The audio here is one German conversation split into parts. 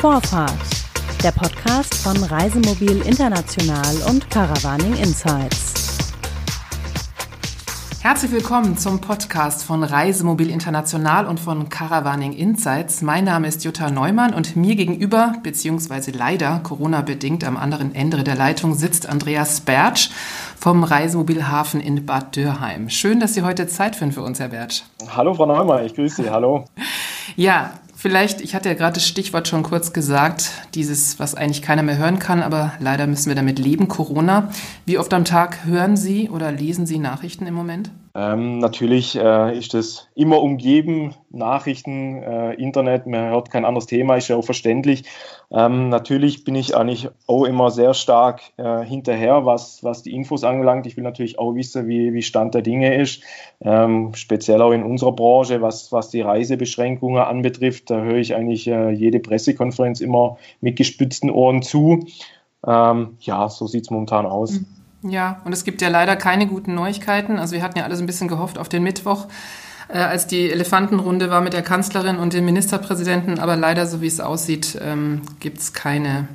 Vorfahrt, der Podcast von Reisemobil International und Caravaning Insights. Herzlich willkommen zum Podcast von Reisemobil International und von Caravaning Insights. Mein Name ist Jutta Neumann und mir gegenüber, beziehungsweise leider Corona-bedingt am anderen Ende der Leitung, sitzt Andreas Bertsch vom Reisemobilhafen in Bad Dürheim. Schön, dass Sie heute Zeit finden für uns, Herr Bertsch. Hallo, Frau Neumann, ich grüße Sie. Hallo. Ja, Vielleicht, ich hatte ja gerade das Stichwort schon kurz gesagt, dieses, was eigentlich keiner mehr hören kann, aber leider müssen wir damit leben, Corona. Wie oft am Tag hören Sie oder lesen Sie Nachrichten im Moment? Ähm, natürlich äh, ist das immer umgeben, Nachrichten, äh, Internet, man hört kein anderes Thema, ist ja auch verständlich. Ähm, natürlich bin ich eigentlich auch immer sehr stark äh, hinterher, was, was die Infos angelangt. Ich will natürlich auch wissen, wie, wie Stand der Dinge ist, ähm, speziell auch in unserer Branche, was, was die Reisebeschränkungen anbetrifft. Da höre ich eigentlich äh, jede Pressekonferenz immer mit gespitzten Ohren zu. Ähm, ja, so sieht es momentan aus. Mhm. Ja, und es gibt ja leider keine guten Neuigkeiten. Also wir hatten ja alle so ein bisschen gehofft auf den Mittwoch, äh, als die Elefantenrunde war mit der Kanzlerin und dem Ministerpräsidenten. Aber leider, so wie es aussieht, ähm, gibt es keine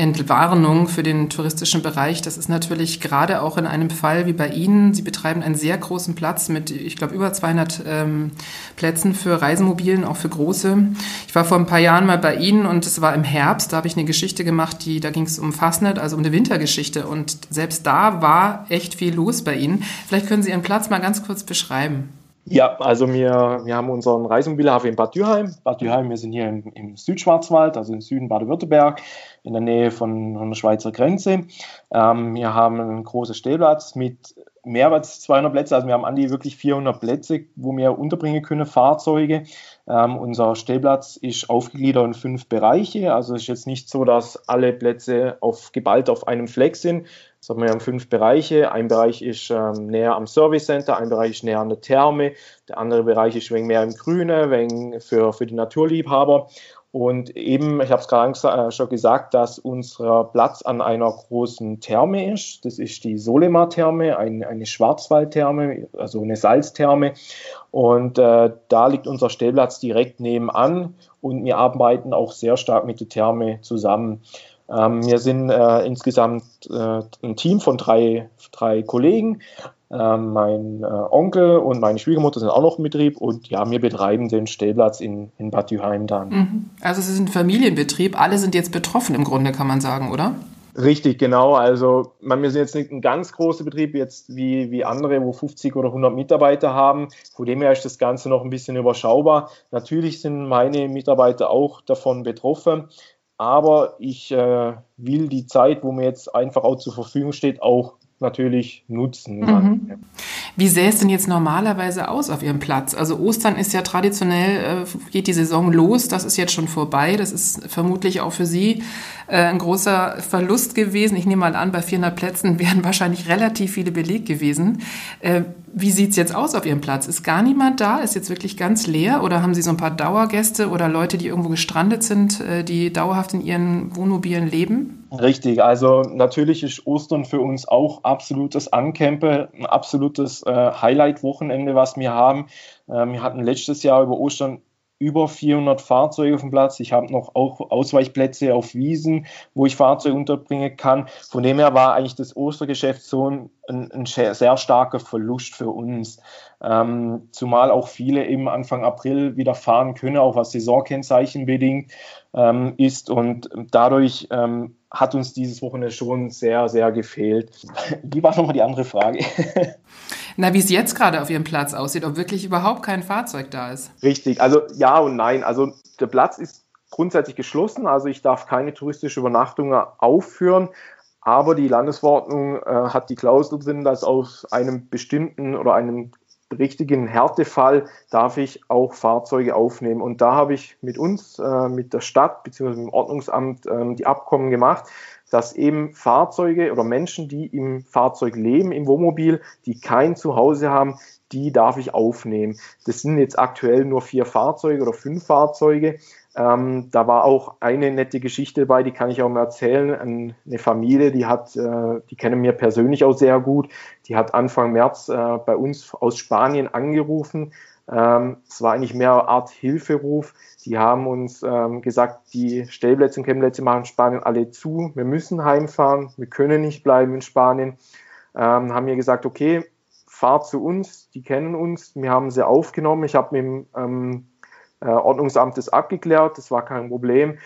Entwarnung für den touristischen Bereich. Das ist natürlich gerade auch in einem Fall wie bei Ihnen. Sie betreiben einen sehr großen Platz mit, ich glaube, über 200 ähm, Plätzen für Reisemobilen, auch für große. Ich war vor ein paar Jahren mal bei Ihnen und es war im Herbst. Da habe ich eine Geschichte gemacht, die, da ging es um Fastnet, also um eine Wintergeschichte. Und selbst da war echt viel los bei Ihnen. Vielleicht können Sie Ihren Platz mal ganz kurz beschreiben. Ja, also wir, wir haben unseren Reisemobilhafen in Bad Dürheim. Bad Dürheim, wir sind hier im, im Südschwarzwald, also im Süden Baden-Württemberg, in der Nähe von, von der Schweizer Grenze. Ähm, wir haben einen großen Stellplatz mit mehr als 200 Plätze, also wir haben an die wirklich 400 Plätze, wo wir unterbringen können, Fahrzeuge. Ähm, unser Stellplatz ist aufgegliedert in fünf Bereiche, also es ist jetzt nicht so, dass alle Plätze auf, geballt auf einem Fleck sind, sondern wir haben fünf Bereiche. Ein Bereich ist ähm, näher am Service Center, ein Bereich ist näher an der Therme, der andere Bereich ist wegen mehr im Grüne, wegen für, für die Naturliebhaber. Und eben, ich habe es gerade äh, schon gesagt, dass unser Platz an einer großen Therme ist. Das ist die Solema-Therme, ein, eine Schwarzwaldtherme, also eine Salztherme. Und äh, da liegt unser Stellplatz direkt nebenan und wir arbeiten auch sehr stark mit der Therme zusammen. Ähm, wir sind äh, insgesamt äh, ein Team von drei, drei Kollegen. Ähm, mein äh, Onkel und meine Schwiegermutter sind auch noch im Betrieb und ja, wir betreiben den Stellplatz in, in Bad Dürheim dann. Mhm. Also es ist ein Familienbetrieb, alle sind jetzt betroffen im Grunde, kann man sagen, oder? Richtig, genau. Also man, wir sind jetzt nicht ein ganz großer Betrieb jetzt wie, wie andere, wo 50 oder 100 Mitarbeiter haben. Von dem her ist das Ganze noch ein bisschen überschaubar. Natürlich sind meine Mitarbeiter auch davon betroffen aber ich äh, will die Zeit, wo mir jetzt einfach auch zur Verfügung steht, auch natürlich nutzen. Mhm. Wie sähe es denn jetzt normalerweise aus auf Ihrem Platz? Also Ostern ist ja traditionell, äh, geht die Saison los, das ist jetzt schon vorbei. Das ist vermutlich auch für Sie äh, ein großer Verlust gewesen. Ich nehme mal an, bei 400 Plätzen wären wahrscheinlich relativ viele belegt gewesen. Äh, wie sieht es jetzt aus auf Ihrem Platz? Ist gar niemand da? Ist jetzt wirklich ganz leer? Oder haben Sie so ein paar Dauergäste oder Leute, die irgendwo gestrandet sind, äh, die dauerhaft in ihren Wohnmobilen leben? Richtig, also natürlich ist Ostern für uns auch absolutes Ancampe, ein absolutes äh, Highlight-Wochenende, was wir haben. Äh, wir hatten letztes Jahr über Ostern über 400 Fahrzeuge auf dem Platz. Ich habe noch auch Ausweichplätze auf Wiesen, wo ich Fahrzeuge unterbringen kann. Von dem her war eigentlich das Ostergeschäft so ein, ein sehr starker Verlust für uns. Ähm, zumal auch viele eben Anfang April wieder fahren können, auch was Saisonkennzeichen bedingt ähm, ist. Und dadurch ähm, hat uns dieses Wochenende schon sehr, sehr gefehlt. Wie war nochmal die andere Frage? Na, wie es jetzt gerade auf Ihrem Platz aussieht, ob wirklich überhaupt kein Fahrzeug da ist. Richtig, also ja und nein. Also der Platz ist grundsätzlich geschlossen, also ich darf keine touristische Übernachtungen aufführen. Aber die Landesverordnung äh, hat die Klausel drin, dass aus einem bestimmten oder einem richtigen Härtefall darf ich auch Fahrzeuge aufnehmen. Und da habe ich mit uns, äh, mit der Stadt bzw. mit dem Ordnungsamt äh, die Abkommen gemacht, dass eben Fahrzeuge oder Menschen, die im Fahrzeug leben, im Wohnmobil, die kein Zuhause haben, die darf ich aufnehmen. Das sind jetzt aktuell nur vier Fahrzeuge oder fünf Fahrzeuge. Ähm, da war auch eine nette Geschichte dabei, die kann ich auch mal erzählen. Eine Familie, die hat, äh, die kennen mir persönlich auch sehr gut, die hat Anfang März äh, bei uns aus Spanien angerufen, Ähm, es war eigentlich mehr eine Art Hilferuf. Die haben uns ähm, gesagt, die Stellplätze und Campingplätze machen Spanien alle zu. Wir müssen heimfahren. Wir können nicht bleiben in Spanien. Ähm, haben mir gesagt, okay, fahrt zu uns. Die kennen uns. Wir haben sie aufgenommen. Ich habe mit dem ähm, äh, Ordnungsamt das abgeklärt. Das war kein Problem.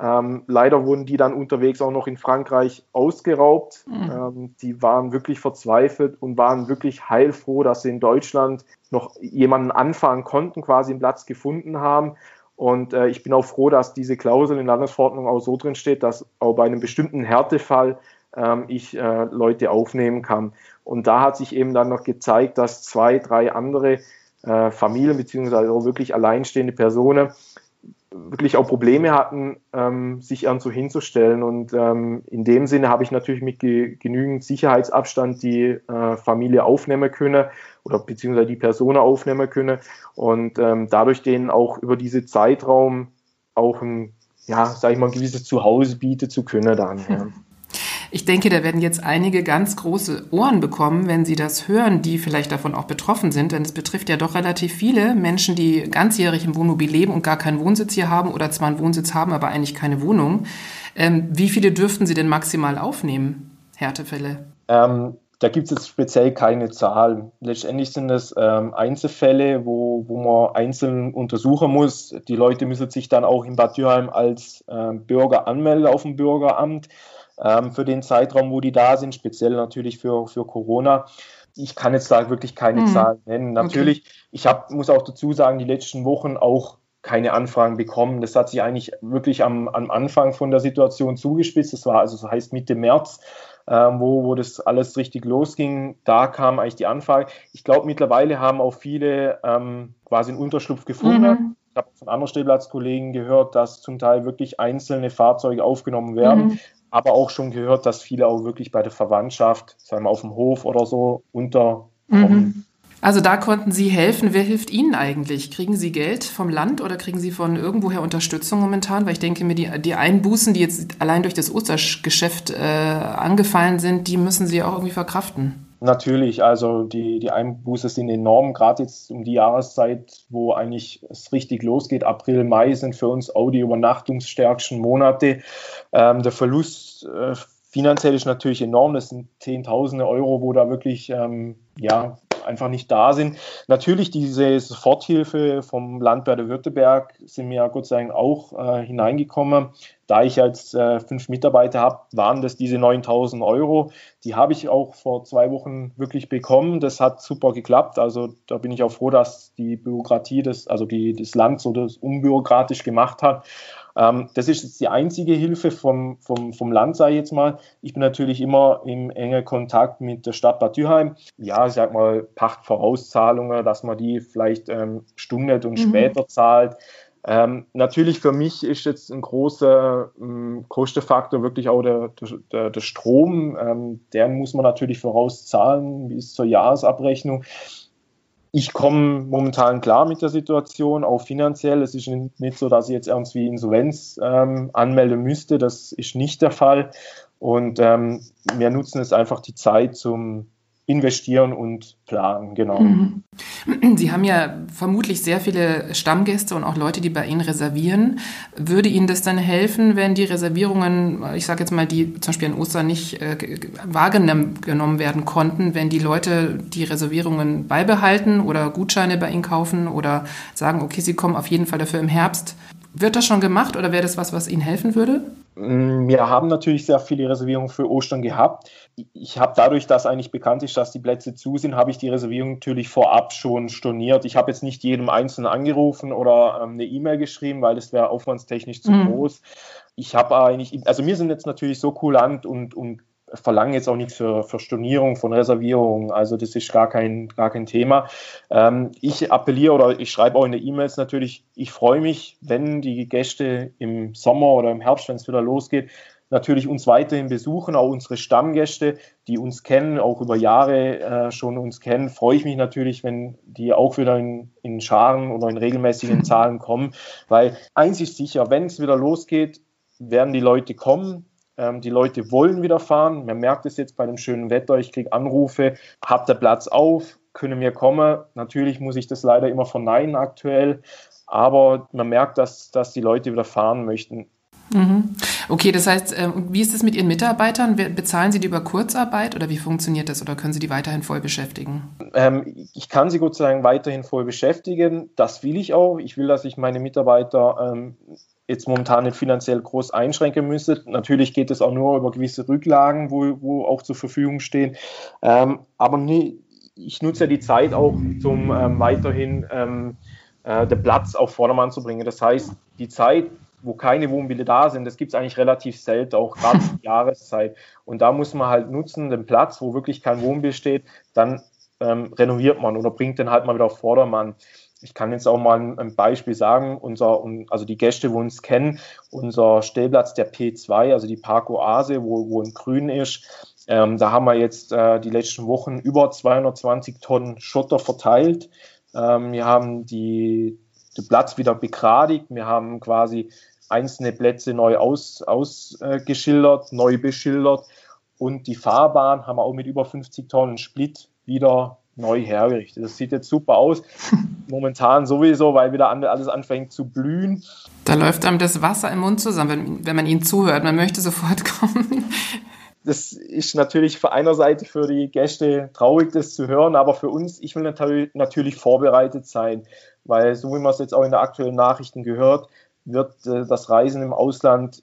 Ähm, leider wurden die dann unterwegs auch noch in Frankreich ausgeraubt. Mhm. Ähm, die waren wirklich verzweifelt und waren wirklich heilfroh, dass sie in Deutschland noch jemanden anfahren konnten, quasi einen Platz gefunden haben. Und äh, ich bin auch froh, dass diese Klausel in Landesverordnung auch so drin steht, dass auch bei einem bestimmten Härtefall ähm, ich äh, Leute aufnehmen kann. Und da hat sich eben dann noch gezeigt, dass zwei, drei andere äh, Familien beziehungsweise auch wirklich alleinstehende Personen wirklich auch Probleme hatten, ähm, sich irgendwo hinzustellen. Und ähm, in dem Sinne habe ich natürlich mit ge genügend Sicherheitsabstand die äh, Familie aufnehmen können oder beziehungsweise die Person aufnehmen können und ähm, dadurch denen auch über diese Zeitraum auch ein, ja, sag ich mal, ein gewisses Zuhause bieten zu können dann. Ja. Ich denke, da werden jetzt einige ganz große Ohren bekommen, wenn sie das hören, die vielleicht davon auch betroffen sind, denn es betrifft ja doch relativ viele Menschen, die ganzjährig im Wohnmobil leben und gar keinen Wohnsitz hier haben oder zwar einen Wohnsitz haben, aber eigentlich keine Wohnung. Ähm, wie viele dürften Sie denn maximal aufnehmen, Härtefälle? Ähm, da gibt es jetzt speziell keine Zahl. Letztendlich sind es ähm, Einzelfälle, wo, wo man einzeln untersuchen muss. Die Leute müssen sich dann auch in Bad Dürheim als äh, Bürger anmelden auf dem Bürgeramt ähm, für den Zeitraum, wo die da sind, speziell natürlich für, für Corona. Ich kann jetzt da wirklich keine hm. Zahlen nennen. Natürlich, okay. ich hab, muss auch dazu sagen, die letzten Wochen auch keine Anfragen bekommen. Das hat sich eigentlich wirklich am, am Anfang von der Situation zugespitzt. Das war also, das heißt Mitte März, ähm, wo, wo das alles richtig losging. Da kam eigentlich die Anfrage. Ich glaube, mittlerweile haben auch viele ähm, quasi einen Unterschlupf gefunden. Mhm. Ich habe von anderen Stellplatzkollegen gehört, dass zum Teil wirklich einzelne Fahrzeuge aufgenommen werden. Mhm aber auch schon gehört, dass viele auch wirklich bei der Verwandtschaft, sagen wir auf dem Hof oder so, unterkommen. Mhm. Also da konnten Sie helfen. Wer hilft Ihnen eigentlich? Kriegen Sie Geld vom Land oder kriegen Sie von irgendwoher Unterstützung momentan? Weil ich denke mir, die, die Einbußen, die jetzt allein durch das Ostergeschäft äh, angefallen sind, die müssen Sie auch irgendwie verkraften. Natürlich, also die, die Einbuße sind enorm, gerade jetzt um die Jahreszeit, wo eigentlich es richtig losgeht. April, Mai sind für uns auch die übernachtungsstärksten Monate. Ähm, der Verlust äh, finanziell ist natürlich enorm. Das sind Zehntausende Euro, wo da wirklich ähm, ja, einfach nicht da sind. Natürlich diese Soforthilfe vom Land Baden-Württemberg sind mir Gott sei Dank auch äh, hineingekommen. Da ich jetzt äh, fünf Mitarbeiter habe, waren das diese 9000 Euro. Die habe ich auch vor zwei Wochen wirklich bekommen. Das hat super geklappt. Also da bin ich auch froh, dass die Bürokratie, das, also die, das Land so das unbürokratisch gemacht hat. Ähm, das ist jetzt die einzige Hilfe vom, vom, vom Land, sage ich jetzt mal. Ich bin natürlich immer im engen Kontakt mit der Stadt Bad Dürheim. Ja, ich sag mal, Pachtvorauszahlungen, dass man die vielleicht ähm, stundet und mhm. später zahlt. Ähm, natürlich für mich ist jetzt ein großer ähm, Kostenfaktor wirklich auch der, der, der Strom. Ähm, den muss man natürlich vorauszahlen bis zur Jahresabrechnung. Ich komme momentan klar mit der Situation, auch finanziell. Es ist nicht so, dass ich jetzt irgendwie Insolvenz ähm, anmelden müsste. Das ist nicht der Fall. Und ähm, wir nutzen es einfach die Zeit zum investieren und planen, genau. Mhm. Sie haben ja vermutlich sehr viele Stammgäste und auch Leute, die bei Ihnen reservieren. Würde Ihnen das dann helfen, wenn die Reservierungen, ich sage jetzt mal, die zum Beispiel in Ostern nicht äh, wahrgenommen werden konnten, wenn die Leute die Reservierungen beibehalten oder Gutscheine bei Ihnen kaufen oder sagen, okay, sie kommen auf jeden Fall dafür im Herbst? Wird das schon gemacht oder wäre das was, was Ihnen helfen würde? Mm, wir haben natürlich sehr viele Reservierungen für Ostern gehabt. Ich habe dadurch, dass eigentlich bekannt ist, dass die Plätze zu sind, habe ich die Reservierung natürlich vorab schon storniert. Ich habe jetzt nicht jedem Einzelnen angerufen oder ähm, eine E-Mail geschrieben, weil das wäre aufwandstechnisch zu mhm. groß. Ich habe eigentlich, also wir sind jetzt natürlich so kulant und, und verlangen jetzt auch nichts für, für Stornierung von Reservierungen. Also das ist gar kein, gar kein Thema. Ähm, ich appelliere oder ich schreibe auch in den E-Mails natürlich, ich freue mich, wenn die Gäste im Sommer oder im Herbst, wenn es wieder losgeht, natürlich uns weiterhin besuchen, auch unsere Stammgäste, die uns kennen, auch über Jahre äh, schon uns kennen, freue ich mich natürlich, wenn die auch wieder in, in Scharen oder in regelmäßigen Zahlen kommen, weil eins ist sicher, wenn es wieder losgeht, werden die Leute kommen, ähm, die Leute wollen wieder fahren. Man merkt es jetzt bei dem schönen Wetter. Ich kriege Anrufe, habt ihr Platz auf? können wir kommen. Natürlich muss ich das leider immer verneinen aktuell, aber man merkt, dass, dass die Leute wieder fahren möchten. Mhm. Okay, das heißt, ähm, wie ist es mit Ihren Mitarbeitern? Bezahlen Sie die über Kurzarbeit oder wie funktioniert das oder können Sie die weiterhin voll beschäftigen? Ähm, ich kann sie Gott sei Dank weiterhin voll beschäftigen. Das will ich auch. Ich will, dass ich meine Mitarbeiter ähm, jetzt momentan nicht finanziell groß einschränken müsse. Natürlich geht es auch nur über gewisse Rücklagen, wo, wo auch zur Verfügung stehen. Ähm, aber nie, ich nutze ja die Zeit auch, um ähm, weiterhin ähm, äh, den Platz auf Vordermann zu bringen. Das heißt, die Zeit, wo keine Wohnmobile da sind, das gibt es eigentlich relativ selten, auch gerade die Jahreszeit. Und da muss man halt nutzen, den Platz, wo wirklich kein Wohnmobil steht, dann ähm, renoviert man oder bringt den halt mal wieder auf Vordermann. Ich kann jetzt auch mal ein, Beispiel sagen, unser, also die Gäste, wo uns kennen, unser Stellplatz der P2, also die Park Oase, wo, wo in Grün ist, ähm, da haben wir jetzt äh, die letzten Wochen über 220 Tonnen Schotter verteilt. Ähm, wir haben die, den Platz wieder begradigt. Wir haben quasi einzelne Plätze neu ausgeschildert, aus, äh, neu beschildert und die Fahrbahn haben wir auch mit über 50 Tonnen Split wieder neu hergerichtet. Das sieht jetzt super aus. Momentan sowieso, weil wieder alles anfängt zu blühen. Da läuft einem das Wasser im Mund zusammen, wenn, wenn man ihnen zuhört. Man möchte sofort kommen. Das ist natürlich für einer Seite für die Gäste traurig, das zu hören, aber für uns, ich will natürlich, vorbereitet sein, weil so wie man es jetzt auch in der aktuellen Nachrichten gehört, wird äh, das Reisen im Ausland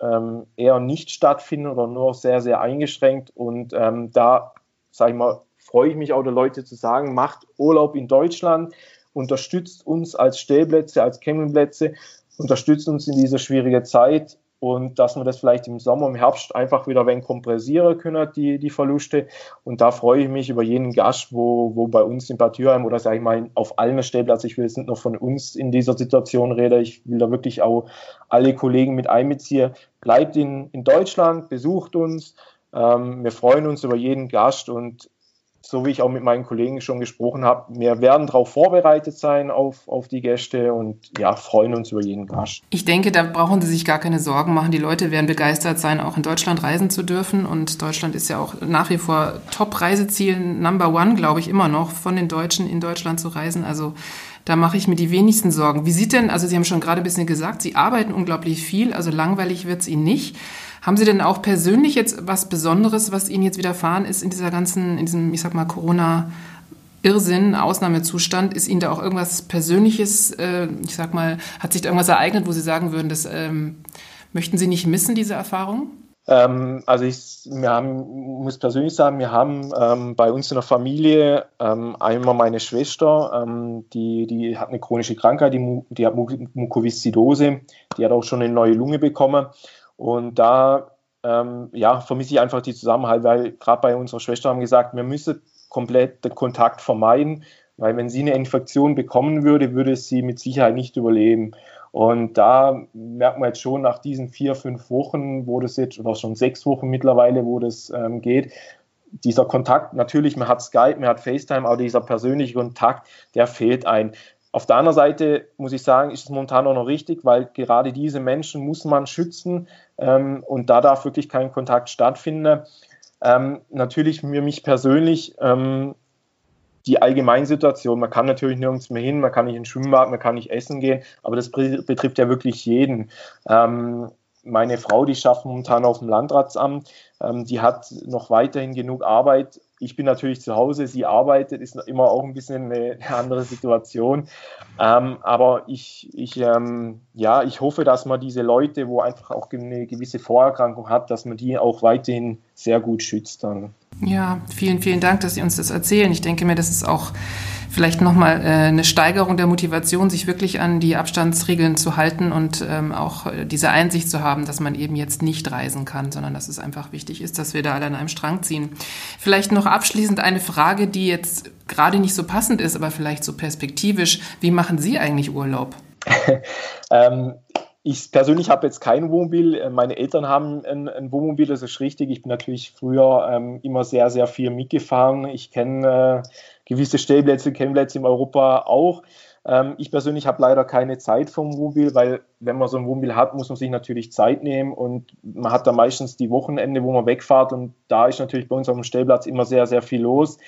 ähm, eher nicht stattfinden oder nur sehr, sehr eingeschränkt. Und ähm, da, sage ich mal, freue ich mich auch der Leute zu sagen, macht Urlaub in Deutschland, unterstützt uns als Stellplätze, als Campingplätze, unterstützt uns in dieser schwierigen Zeit und dass wir das vielleicht im Sommer, im Herbst einfach wieder wenig kompressieren können, die, die Verluste. Und da freue ich mich über jeden Gast, wo, wo bei uns in Bad Dürheim oder sage ich mal auf allen Stellplätzen, ich will jetzt nicht nur von uns in dieser Situation reden, ich will da wirklich auch alle Kollegen mit einbeziehen. Bleibt in, in Deutschland, besucht uns. Ähm, wir freuen uns über jeden Gast und so wie ich auch mit meinen Kollegen schon gesprochen habe, wir werden darauf vorbereitet sein auf, auf die Gäste und ja, freuen uns über jeden Gast. Ich denke, da brauchen Sie sich gar keine Sorgen machen. Die Leute werden begeistert sein, auch in Deutschland reisen zu dürfen. Und Deutschland ist ja auch nach wie vor Top-Reiseziel Number One, glaube ich, immer noch von den Deutschen in Deutschland zu reisen. Also da mache ich mir die wenigsten Sorgen. Wie sieht denn, also Sie haben schon gerade ein bisschen gesagt, Sie arbeiten unglaublich viel, also langweilig wird es Ihnen nicht. Haben Sie denn auch persönlich jetzt was Besonderes, was Ihnen jetzt widerfahren ist in dieser ganzen, in diesem, ich sag mal, Corona- Irrsinn, Ausnahmezustand, ist Ihnen da auch irgendwas Persönliches, äh, ich sag mal, hat sich da irgendwas ereignet, wo Sie sagen würden, das ähm, möchten Sie nicht missen, diese Erfahrung? Ähm, also ich haben, muss persönlich sagen, wir haben ähm, bei uns in der Familie ähm, einmal meine Schwester, ähm, die, die hat eine chronische Krankheit, die, die hat Mukoviszidose, die hat auch schon eine neue Lunge bekommen und da ähm, ja, vermisse ich einfach die Zusammenhalt, weil gerade bei unserer Schwester haben gesagt, wir müssen komplett den Kontakt vermeiden, weil wenn sie eine Infektion bekommen würde, würde sie mit Sicherheit nicht überleben. Und da merkt man jetzt schon nach diesen vier, fünf Wochen, wo das jetzt, oder schon sechs Wochen mittlerweile, wo das ähm, geht, dieser Kontakt, natürlich, man hat Skype, man hat FaceTime, aber dieser persönliche Kontakt, der fehlt ein. Auf der anderen Seite muss ich sagen, ist es momentan auch noch richtig, weil gerade diese Menschen muss man schützen ähm, und da darf wirklich kein Kontakt stattfinden. Ähm, natürlich für mich persönlich ähm, die Allgemeinsituation. Man kann natürlich nirgends mehr hin, man kann nicht in den Schwimmbad, man kann nicht essen gehen, aber das betrifft ja wirklich jeden. Ähm, meine Frau, die schafft momentan auf dem Landratsamt, ähm, die hat noch weiterhin genug Arbeit, ich bin natürlich zu Hause, sie arbeitet, ist immer auch ein bisschen eine, andere Situation. Ähm, aber ich, ich, ähm, ja, ich hoffe, dass man diese Leute, wo einfach auch eine gewisse Vorerkrankung hat, dass man die auch weiterhin sehr gut schützt. Dann. Ja, vielen, vielen Dank, dass Sie uns das erzählen. Ich denke mir, das ist auch vielleicht nochmal äh, eine Steigerung der Motivation, sich wirklich an die Abstandsregeln zu halten und ähm, auch äh, diese Einsicht zu haben, dass man eben jetzt nicht reisen kann, sondern dass es einfach wichtig ist, dass wir da alle an einem Strang ziehen. Vielleicht noch abschließend eine Frage, die jetzt gerade nicht so passend ist, aber vielleicht so perspektivisch. Wie machen Sie eigentlich Urlaub? ähm, ich persönlich habe jetzt kein Wohnmobil. Äh, meine Eltern haben ein, ein, Wohnmobil, das ist richtig. Ich bin natürlich früher ähm, immer sehr, sehr viel mitgefahren. Ich kenne äh, gewisse Stellplätze, Campingplätze in Europa auch. Ähm, ich persönlich habe leider keine Zeit vom Wohnmobil, weil wenn man so ein Wohnmobil hat, muss man sich natürlich Zeit nehmen und man hat da meistens die Wochenende, wo man wegfahrt und da ist natürlich bei uns auf dem Stellplatz immer sehr, sehr viel los.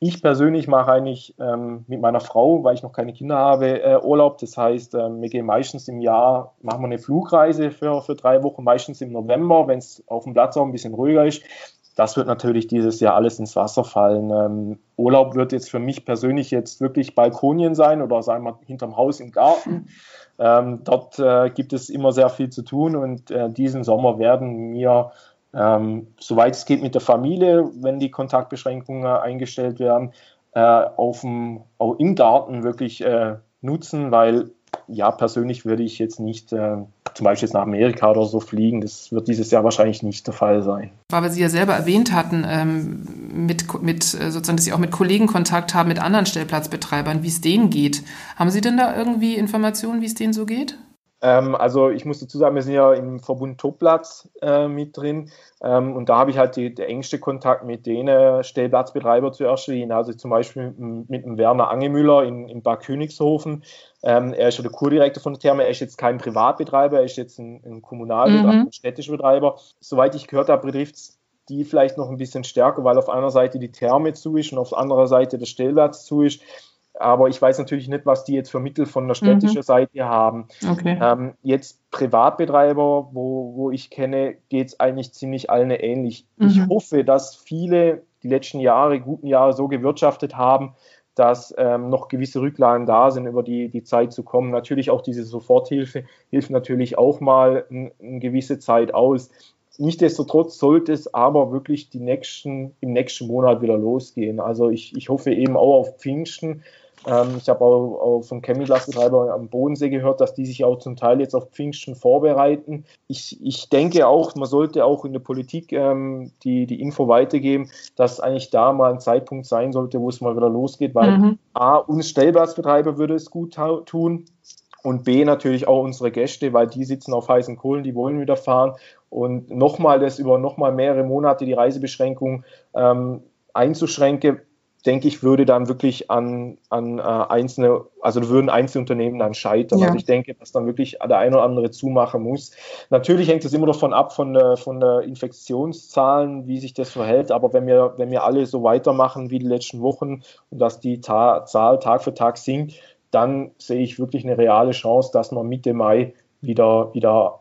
Ich persönlich mache eigentlich ähm, mit meiner Frau, weil ich noch keine Kinder habe, äh, Urlaub. Das heißt, ähm, wir gehen meistens im Jahr, machen wir eine Flugreise für, für drei Wochen, meistens im November, wenn es auf dem Platz auch ein bisschen ruhiger ist. Das wird natürlich dieses Jahr alles ins Wasser fallen. Ähm, Urlaub wird jetzt für mich persönlich jetzt wirklich Balkonien sein oder sagen wir hinterm Haus im Garten. Ähm, dort äh, gibt es immer sehr viel zu tun und äh, diesen Sommer werden wir ähm, soweit es geht mit der Familie, wenn die Kontaktbeschränkungen eingestellt werden, äh, auf dem, auch im Garten wirklich äh, nutzen, weil ja, persönlich würde ich jetzt nicht äh, zum Beispiel jetzt nach Amerika oder so fliegen. Das wird dieses Jahr wahrscheinlich nicht der Fall sein. Weil Sie ja selber erwähnt hatten, ähm, mit, mit äh, sozusagen, dass Sie auch mit Kollegen Kontakt haben, mit anderen Stellplatzbetreibern, wie es denen geht. Haben Sie denn da irgendwie Informationen, wie es denen so geht? Ähm, also ich muss dazu sagen, wir sind ja im Verbund Topplatz äh, mit drin ähm, und da habe ich halt die, der engste Kontakt mit den Stellplatzbetreiber zu erschien. Also zum Beispiel mit, mit dem Werner Angemüller in, in Bad Königshofen. Ähm, er ist ja der Kurdirektor von der Therme, er ist jetzt kein Privatbetreiber, er ist jetzt ein, ein Kommunalbetreiber, mhm. ein städtischer Betreiber. Soweit ich gehört habe, betrifft es die vielleicht noch ein bisschen stärker, weil auf einer Seite die Therme zu ist und auf anderer Seite der Stellplatz zu ist. Aber ich weiß natürlich nicht, was die jetzt für Mittel von der städtischen mhm. Seite haben. Okay. Ähm, jetzt Privatbetreiber, wo, wo ich kenne, geht es eigentlich ziemlich allen ähnlich. Mhm. Ich hoffe, dass viele die letzten Jahre, guten Jahre so gewirtschaftet haben, dass ähm, noch gewisse Rücklagen da sind, über die, die Zeit zu kommen. Natürlich auch diese Soforthilfe hilft natürlich auch mal eine gewisse Zeit aus. Nichtsdestotrotz sollte es aber wirklich die nächsten, im nächsten Monat wieder losgehen. Also ich, ich hoffe eben auch auf Pfingsten, ähm, ich habe auch, auch von Chemiglasbetreiber am Bodensee gehört, dass die sich auch zum Teil jetzt auf Pfingsten vorbereiten. Ich, ich denke auch, man sollte auch in der Politik ähm, die, die Info weitergeben, dass eigentlich da mal ein Zeitpunkt sein sollte, wo es mal wieder losgeht, weil mhm. A, uns Stellplatzbetreiber würde es gut tun und B, natürlich auch unsere Gäste, weil die sitzen auf heißen Kohlen, die wollen wieder fahren und nochmal das über nochmal mehrere Monate die Reisebeschränkung ähm, einzuschränken, denke ich, würde dann wirklich an, an äh, einzelne, also würden einzelne Unternehmen dann scheitern. Ja. Also ich denke, dass dann wirklich der eine oder andere zumachen muss. Natürlich hängt es immer davon ab, von der, von der Infektionszahlen, wie sich das verhält. Aber wenn wir, wenn wir alle so weitermachen wie die letzten Wochen und dass die Ta Zahl Tag für Tag sinkt, dann sehe ich wirklich eine reale Chance, dass man Mitte Mai wieder, wieder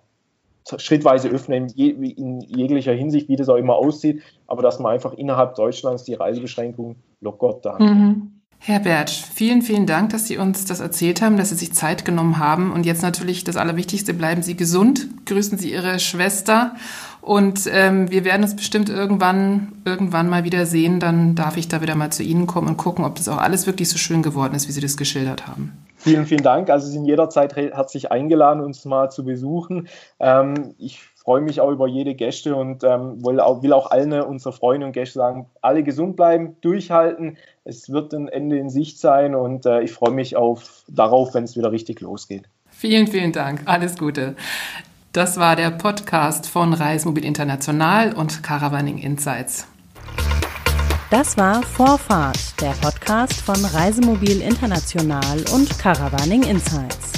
schrittweise öffnen, in jeglicher Hinsicht, wie das auch immer aussieht, aber dass man einfach innerhalb Deutschlands die Reisebeschränkungen dann. Mhm. Herr Bert, vielen, vielen Dank, dass Sie uns das erzählt haben, dass Sie sich Zeit genommen haben. Und jetzt natürlich das Allerwichtigste, bleiben Sie gesund, grüßen Sie Ihre Schwester. Und ähm, wir werden uns bestimmt irgendwann, irgendwann mal wieder sehen. Dann darf ich da wieder mal zu Ihnen kommen und gucken, ob das auch alles wirklich so schön geworden ist, wie Sie das geschildert haben. Vielen, vielen Dank. Also Sie sind jederzeit herzlich eingeladen, uns mal zu besuchen. Ähm, ich freue mich auch über jede Gäste und ähm, will, auch, will auch allen unserer Freunde und Gäste sagen, alle gesund bleiben, durchhalten. Es wird ein Ende in Sicht sein und äh, ich freue mich auf, darauf, wenn es wieder richtig losgeht. Vielen, vielen Dank. Alles Gute. Das war der Podcast von Reismobil International und Caravaning Insights. Das war Vorfahrt, der Podcast von Reisemobil International und Caravaning Insights.